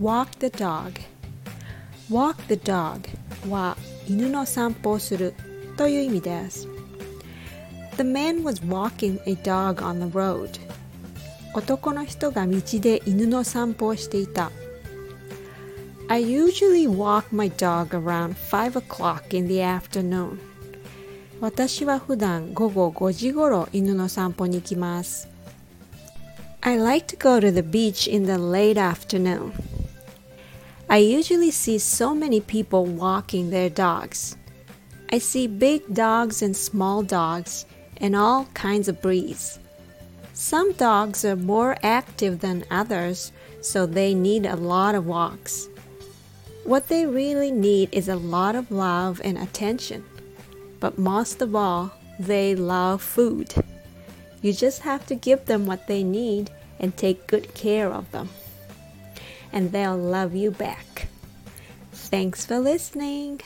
walk the dog walk the dog は犬の散歩をするという意味です The man was walking a dog on the road 男の人が道で犬の散歩をしていた I usually walk my dog around 5 o'clock in the afternoon 私は普段午後5時ごろ犬の散歩に行きます I like to go to the beach in the late afternoon I usually see so many people walking their dogs. I see big dogs and small dogs and all kinds of breeds. Some dogs are more active than others, so they need a lot of walks. What they really need is a lot of love and attention. But most of all, they love food. You just have to give them what they need and take good care of them and they'll love you back. Thanks for listening.